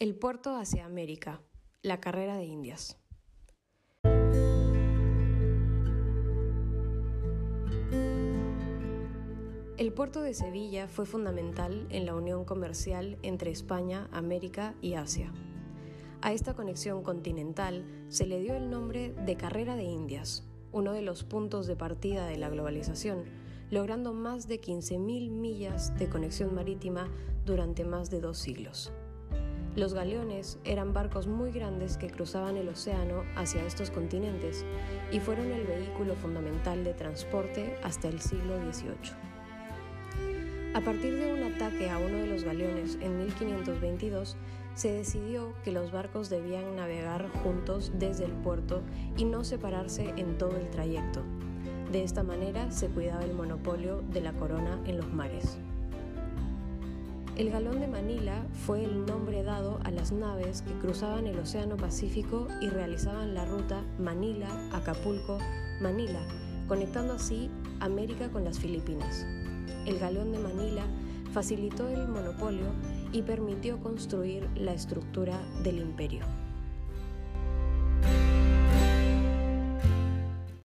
El puerto hacia América, la carrera de Indias. El puerto de Sevilla fue fundamental en la unión comercial entre España, América y Asia. A esta conexión continental se le dio el nombre de Carrera de Indias, uno de los puntos de partida de la globalización, logrando más de 15.000 millas de conexión marítima durante más de dos siglos. Los galeones eran barcos muy grandes que cruzaban el océano hacia estos continentes y fueron el vehículo fundamental de transporte hasta el siglo XVIII. A partir de un ataque a uno de los galeones en 1522, se decidió que los barcos debían navegar juntos desde el puerto y no separarse en todo el trayecto. De esta manera se cuidaba el monopolio de la corona en los mares. El galón de Manila fue el nombre dado a las naves que cruzaban el Océano Pacífico y realizaban la ruta Manila-Acapulco-Manila, conectando así América con las Filipinas el galeón de Manila facilitó el monopolio y permitió construir la estructura del imperio.